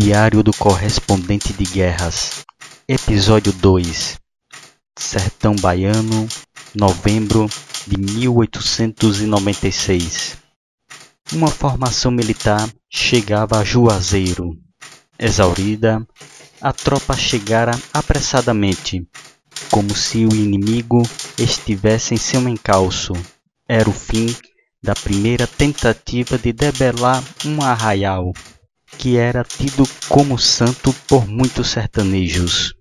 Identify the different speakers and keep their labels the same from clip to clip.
Speaker 1: Diário do Correspondente de Guerras, Episódio 2 Sertão Baiano, novembro de 1896 Uma formação militar chegava a Juazeiro. Exaurida, a tropa chegara apressadamente, como se o inimigo estivesse em seu encalço. Era o fim da primeira tentativa de debelar um arraial que era tido como santo por muitos sertanejos.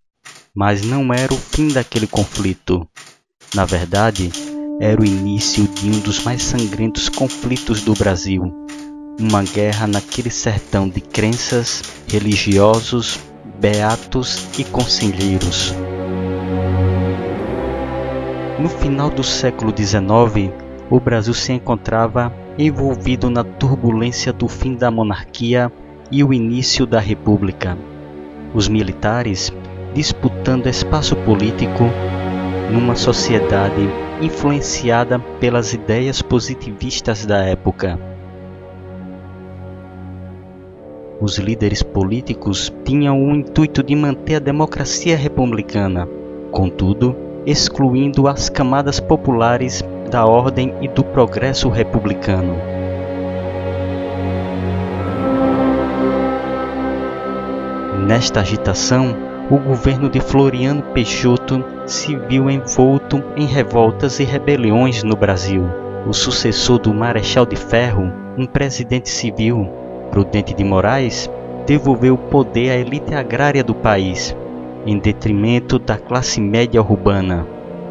Speaker 1: Mas não era o fim daquele conflito. Na verdade, era o início de um dos mais sangrentos conflitos do Brasil. Uma guerra naquele sertão de crenças, religiosos, beatos e conselheiros. No final do século XIX, o Brasil se encontrava envolvido na turbulência do fim da monarquia e o início da República. Os militares disputando espaço político numa sociedade influenciada pelas ideias positivistas da época. Os líderes políticos tinham o intuito de manter a democracia republicana, contudo, excluindo as camadas populares da ordem e do progresso republicano. Nesta agitação, o governo de Floriano Peixoto se viu envolto em revoltas e rebeliões no Brasil. O sucessor do Marechal de Ferro, um presidente civil, Prudente de Moraes, devolveu o poder à elite agrária do país, em detrimento da classe média urbana.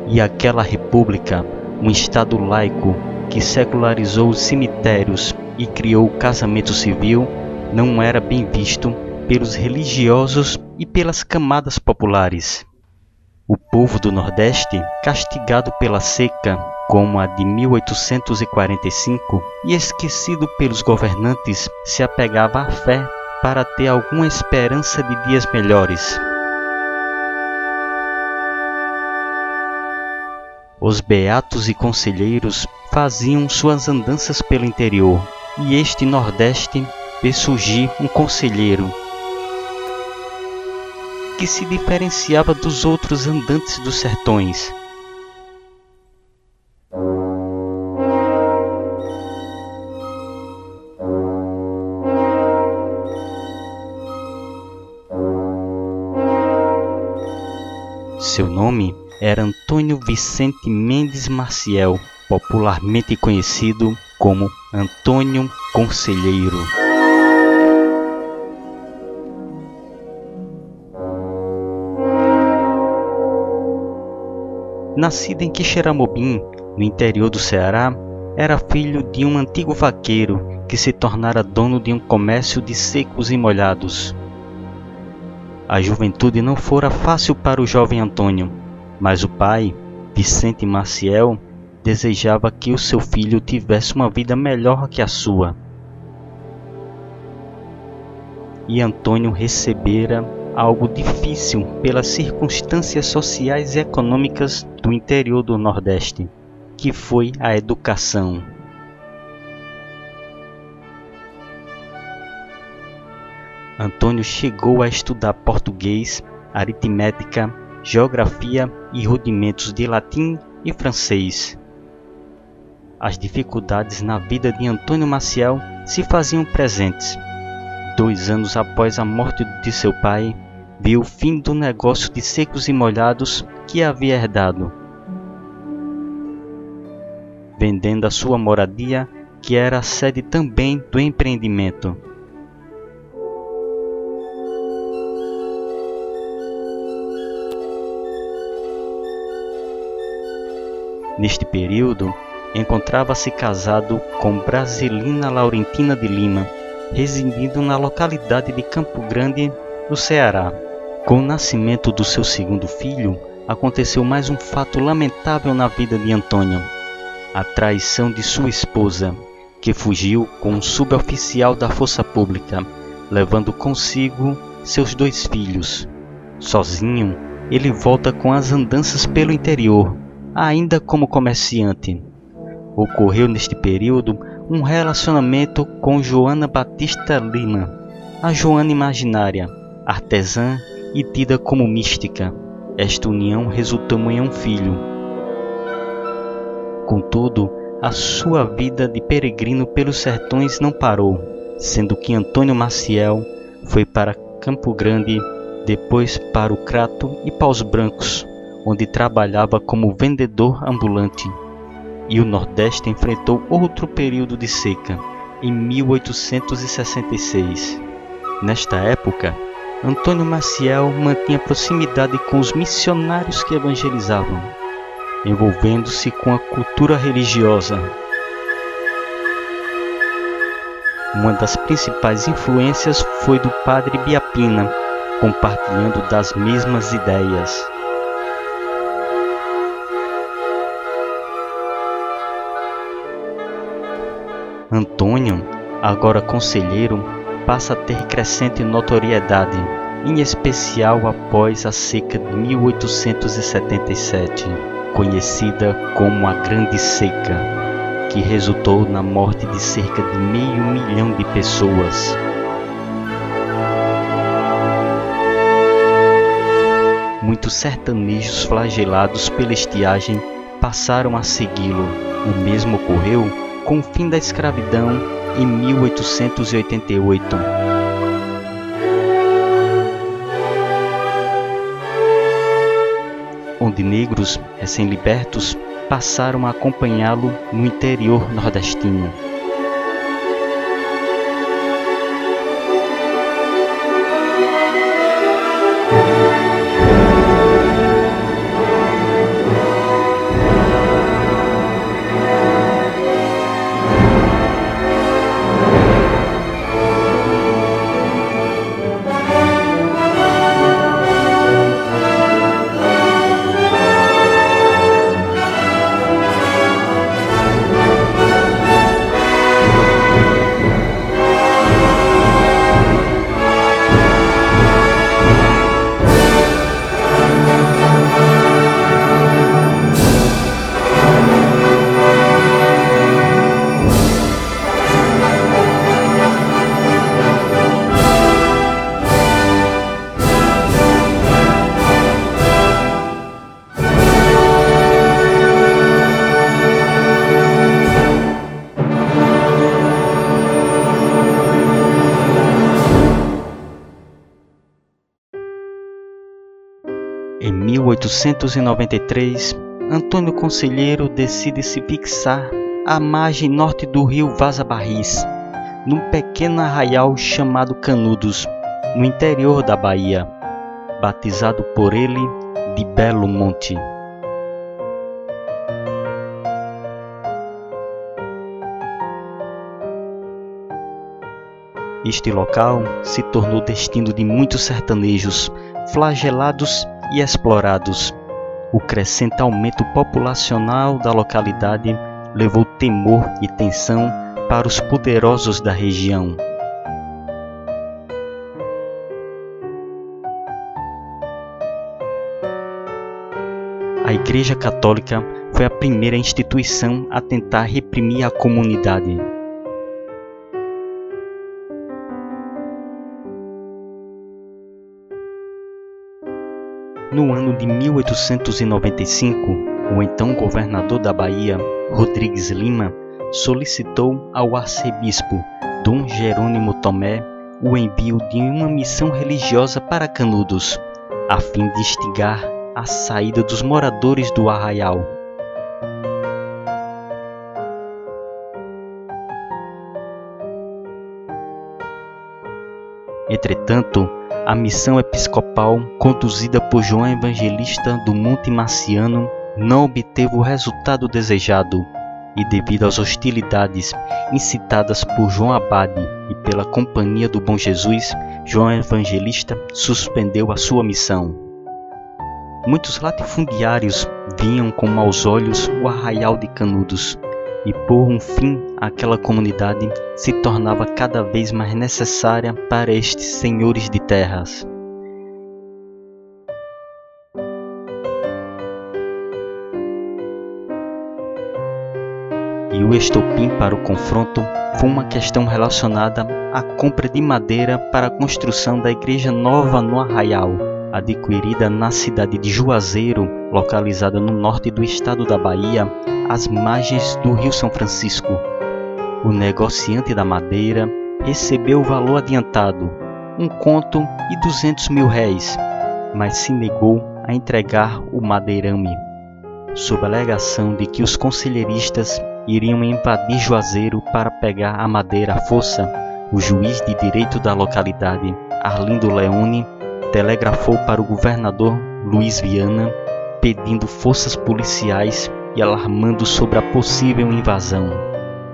Speaker 1: E aquela república, um Estado laico que secularizou os cemitérios e criou o casamento civil, não era bem visto pelos religiosos e pelas camadas populares. O povo do Nordeste, castigado pela seca, como a de 1845, e esquecido pelos governantes, se apegava à fé para ter alguma esperança de dias melhores. Os beatos e conselheiros faziam suas andanças pelo interior, e este Nordeste vê surgir um conselheiro que se diferenciava dos outros andantes dos sertões. Seu nome era Antônio Vicente Mendes Maciel, popularmente conhecido como Antônio Conselheiro. Nascido em Quixeramobim, no interior do Ceará, era filho de um antigo vaqueiro que se tornara dono de um comércio de secos e molhados. A juventude não fora fácil para o jovem Antônio, mas o pai, Vicente Maciel, desejava que o seu filho tivesse uma vida melhor que a sua. E Antônio recebera algo difícil pelas circunstâncias sociais e econômicas do interior do Nordeste, que foi a educação. Antônio chegou a estudar português, aritmética, geografia e rudimentos de latim e francês. As dificuldades na vida de Antônio Maciel se faziam presentes. Dois anos após a morte de seu pai, viu o fim do negócio de secos e molhados que havia herdado, vendendo a sua moradia, que era a sede também do empreendimento. Neste período, encontrava-se casado com Brasilina Laurentina de Lima, residindo na localidade de Campo Grande, no Ceará. Com o nascimento do seu segundo filho, aconteceu mais um fato lamentável na vida de Antônio: a traição de sua esposa, que fugiu com um suboficial da força pública, levando consigo seus dois filhos. Sozinho, ele volta com as andanças pelo interior, ainda como comerciante. Ocorreu neste período um relacionamento com Joana Batista Lima, a Joana imaginária, artesã e tida como mística. Esta união resultou em um filho. Contudo, a sua vida de peregrino pelos sertões não parou, sendo que Antônio Maciel foi para Campo Grande, depois para o Crato e Paus Brancos, onde trabalhava como vendedor ambulante. E o Nordeste enfrentou outro período de seca, em 1866. Nesta época, Antônio Maciel mantinha proximidade com os missionários que evangelizavam, envolvendo-se com a cultura religiosa. Uma das principais influências foi do padre Biapina, compartilhando das mesmas ideias. Antônio, agora conselheiro, passa a ter crescente notoriedade, em especial após a seca de 1877, conhecida como a Grande Seca, que resultou na morte de cerca de meio milhão de pessoas. Muitos sertanejos flagelados pela estiagem passaram a segui-lo. O mesmo ocorreu com o fim da escravidão em 1888. Onde negros recém-libertos passaram a acompanhá-lo no interior nordestino. Em 1893, Antônio Conselheiro decide se fixar à margem norte do rio Vaza Barris, num pequeno arraial chamado Canudos, no interior da Bahia, batizado por ele de Belo Monte. Este local se tornou destino de muitos sertanejos, flagelados e explorados. O crescente aumento populacional da localidade levou temor e tensão para os poderosos da região. A Igreja Católica foi a primeira instituição a tentar reprimir a comunidade. No ano de 1895, o então governador da Bahia, Rodrigues Lima, solicitou ao arcebispo Dom Jerônimo Tomé o envio de uma missão religiosa para Canudos, a fim de instigar a saída dos moradores do arraial. Entretanto, a missão episcopal, conduzida por João Evangelista do Monte Marciano, não obteve o resultado desejado e, devido às hostilidades incitadas por João Abade e pela Companhia do Bom Jesus, João Evangelista suspendeu a sua missão. Muitos latifundiários viam com maus olhos o arraial de Canudos, e por um fim aquela comunidade se tornava cada vez mais necessária para estes senhores de terras. E o estopim para o confronto foi uma questão relacionada à compra de madeira para a construção da igreja nova no Arraial, adquirida na cidade de Juazeiro, localizada no norte do estado da Bahia, às margens do Rio São Francisco. O negociante da madeira recebeu o valor adiantado, um conto e duzentos mil réis, mas se negou a entregar o madeirame, sob a alegação de que os conselheiristas iriam invadir Juazeiro para pegar a madeira à força. O juiz de direito da localidade, Arlindo Leone, telegrafou para o governador Luiz Viana pedindo forças policiais e alarmando sobre a possível invasão.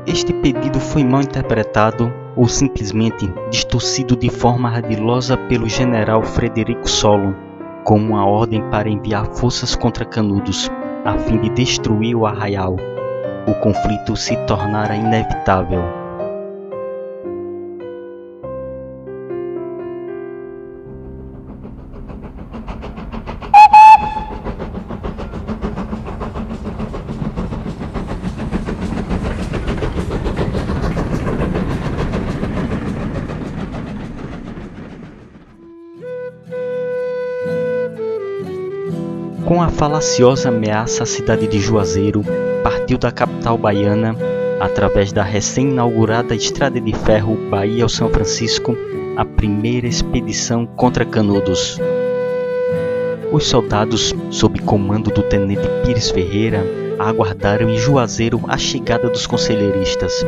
Speaker 1: Este pedido foi mal interpretado ou simplesmente distorcido de forma ardilosa pelo general Frederico Solon como uma ordem para enviar forças contra Canudos a fim de destruir o arraial. O conflito se tornara inevitável. Com a falaciosa ameaça à cidade de Juazeiro, partiu da capital baiana, através da recém-inaugurada estrada de ferro Bahia ao São Francisco, a primeira expedição contra Canudos. Os soldados, sob comando do tenente Pires Ferreira, aguardaram em Juazeiro a chegada dos conselheiristas.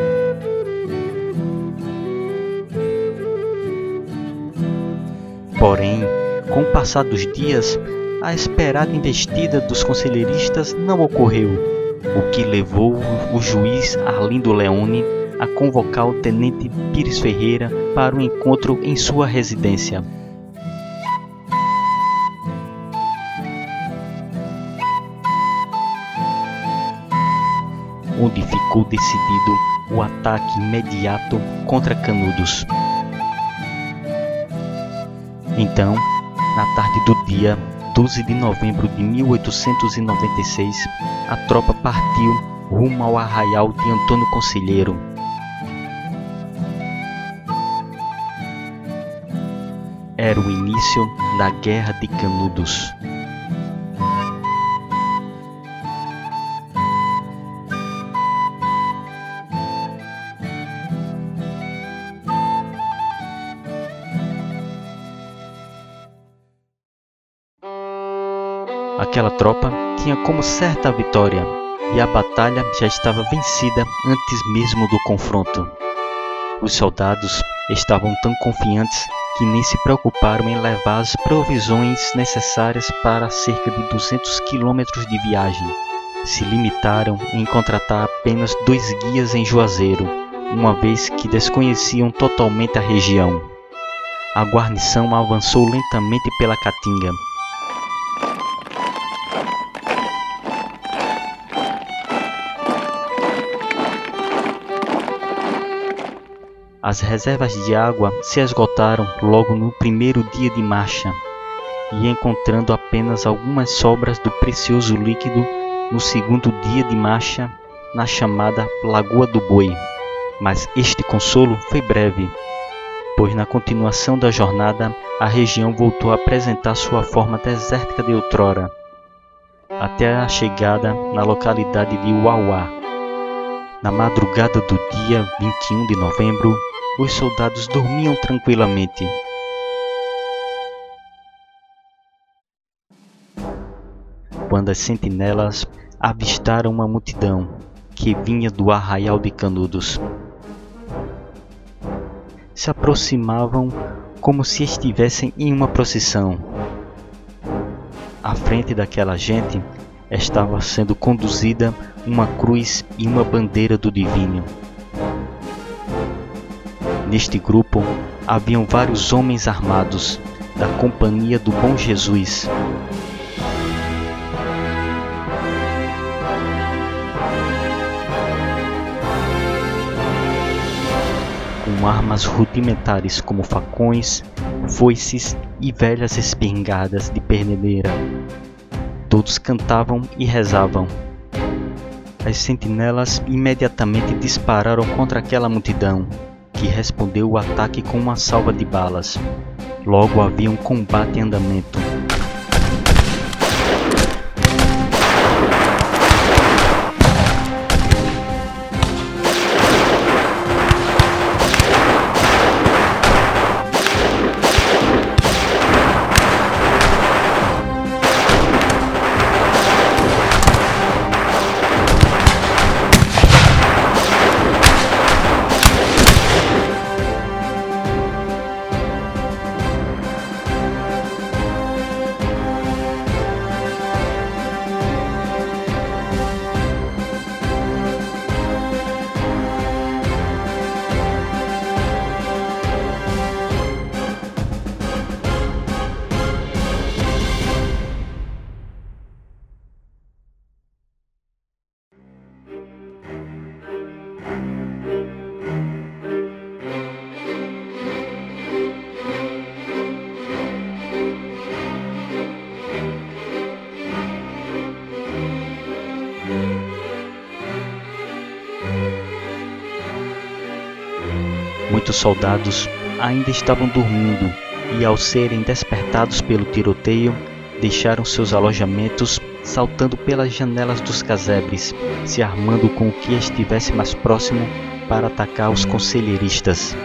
Speaker 1: Porém, com o passar dos dias, a esperada investida dos conselheiristas não ocorreu, o que levou o juiz Arlindo Leone a convocar o tenente Pires Ferreira para um encontro em sua residência. Onde ficou decidido o ataque imediato contra Canudos. Então, na tarde do dia 12 de novembro de 1896, a tropa partiu rumo ao arraial de Antônio Conselheiro. Era o início da Guerra de Canudos. Aquela tropa tinha como certa a vitória, e a batalha já estava vencida antes mesmo do confronto. Os soldados estavam tão confiantes que nem se preocuparam em levar as provisões necessárias para cerca de 200 quilômetros de viagem. Se limitaram em contratar apenas dois guias em Juazeiro, uma vez que desconheciam totalmente a região. A guarnição avançou lentamente pela Caatinga, As reservas de água se esgotaram logo no primeiro dia de marcha, e encontrando apenas algumas sobras do precioso líquido no segundo dia de marcha, na chamada Lagoa do Boi. Mas este consolo foi breve, pois na continuação da jornada a região voltou a apresentar sua forma desértica de outrora, até a chegada na localidade de Uauá. Na madrugada do dia 21 de novembro, os soldados dormiam tranquilamente. Quando as sentinelas avistaram uma multidão que vinha do arraial de Canudos. Se aproximavam como se estivessem em uma procissão. À frente daquela gente estava sendo conduzida uma cruz e uma bandeira do divino. Neste grupo haviam vários homens armados da Companhia do Bom Jesus. Com armas rudimentares como facões, foices e velhas espingardas de pernedeira. Todos cantavam e rezavam. As sentinelas imediatamente dispararam contra aquela multidão, que respondeu o ataque com uma salva de balas. Logo havia um combate em andamento. Muitos soldados ainda estavam dormindo e, ao serem despertados pelo tiroteio, deixaram seus alojamentos saltando pelas janelas dos casebres, se armando com o que estivesse mais próximo para atacar os conselheiristas.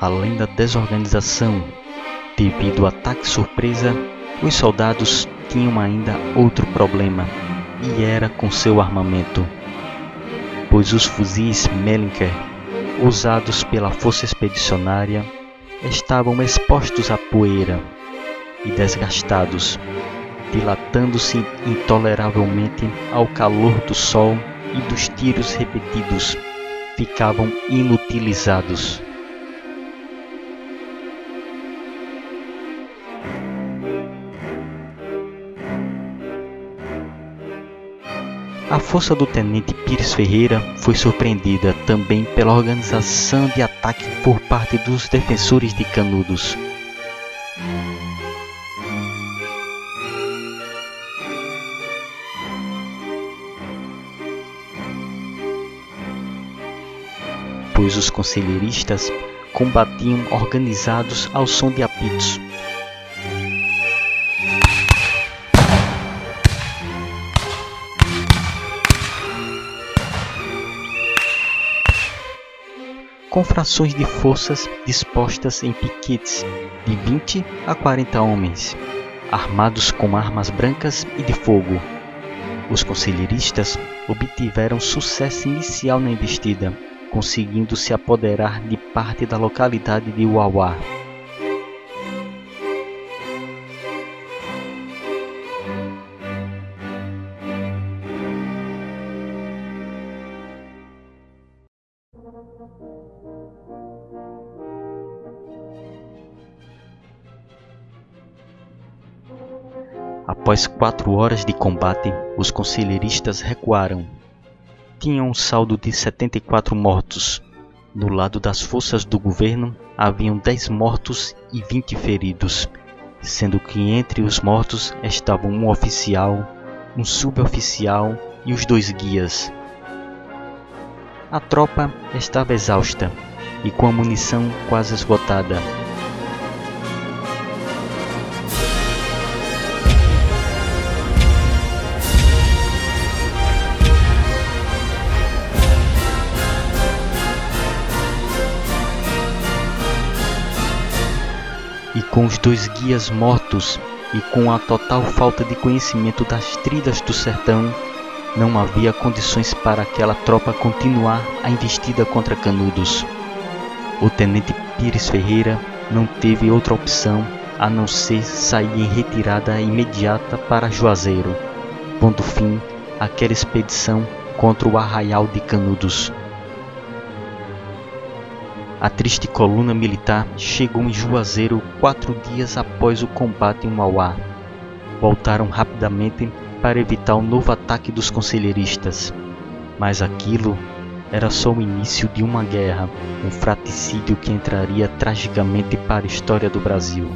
Speaker 1: Além da desorganização devido ao ataque surpresa, os soldados tinham ainda outro problema, e era com seu armamento. Pois os fuzis Mellinker, usados pela força expedicionária, estavam expostos à poeira e desgastados, dilatando-se intoleravelmente ao calor do sol e dos tiros repetidos, ficavam inutilizados. A força do tenente Pires Ferreira foi surpreendida também pela organização de ataque por parte dos defensores de Canudos. Pois os conselheiristas combatiam organizados ao som de apitos, com frações de forças dispostas em piquetes de 20 a 40 homens, armados com armas brancas e de fogo. Os conselheiristas obtiveram sucesso inicial na investida, conseguindo se apoderar de parte da localidade de Uauá. Após quatro horas de combate, os conselheiristas recuaram. Tinham um saldo de 74 mortos. Do lado das forças do governo, haviam 10 mortos e 20 feridos, sendo que entre os mortos estavam um oficial, um suboficial e os dois guias. A tropa estava exausta e com a munição quase esgotada. Com os dois guias mortos e com a total falta de conhecimento das trilhas do sertão, não havia condições para aquela tropa continuar a investida contra Canudos. O tenente Pires Ferreira não teve outra opção a não ser sair em retirada imediata para Juazeiro, pondo fim àquela expedição contra o arraial de Canudos. A triste coluna militar chegou em Juazeiro quatro dias após o combate em Mauá. Voltaram rapidamente para evitar o novo ataque dos conselheiristas. Mas aquilo era só o início de uma guerra, um fraticídio que entraria tragicamente para a história do Brasil.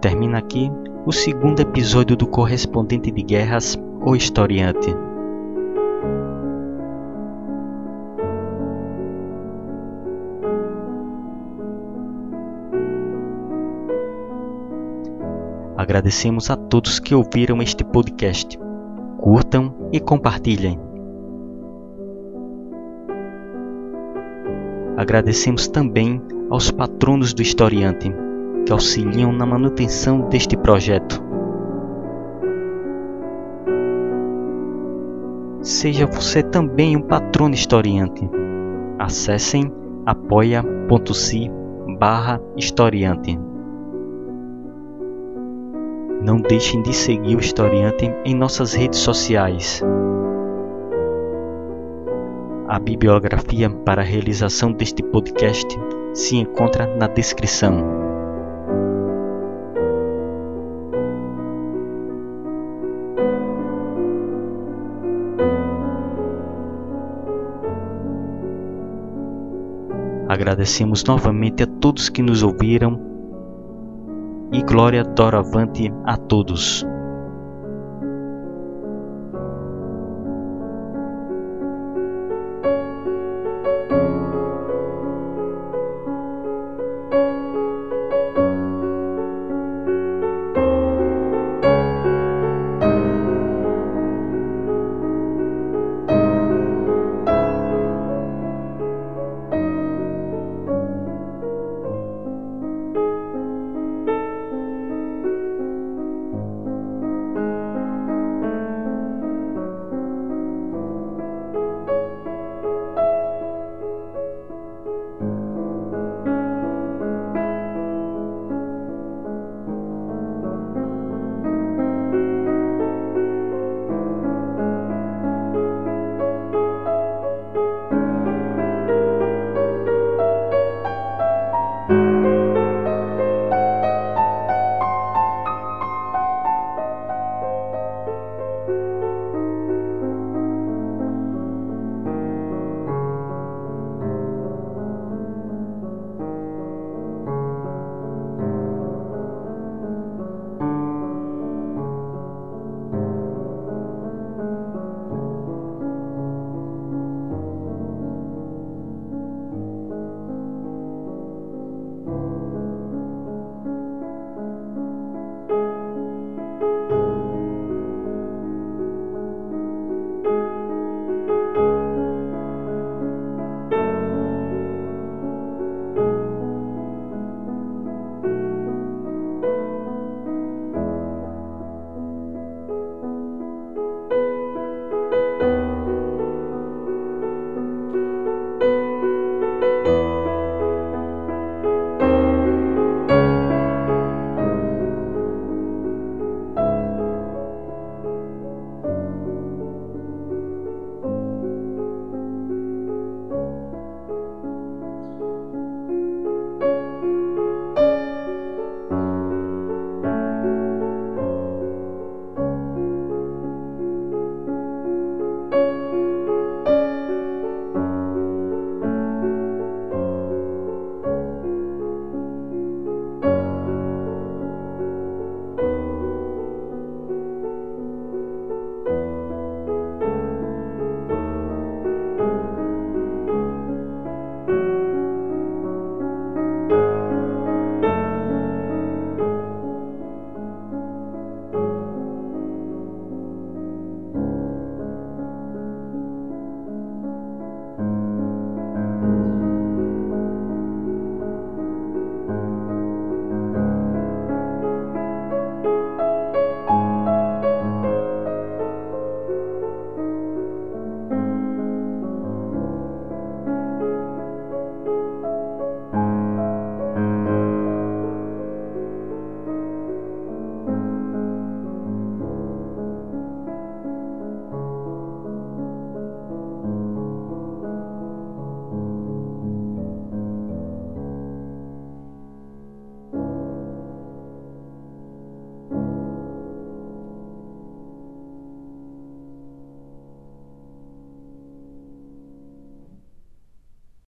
Speaker 1: Termina aqui o segundo episódio do Correspondente de Guerras, o Historiante. Agradecemos a todos que ouviram este podcast. Curtam e compartilhem. Agradecemos também aos patronos do Historiante que auxiliam na manutenção deste projeto. Seja você também um patrono historiante. Acessem apoia.se barra historiante. Não deixem de seguir o Historiante em nossas redes sociais. A bibliografia para a realização deste podcast se encontra na descrição. Agradecemos novamente a todos que nos ouviram e glória doravante a todos.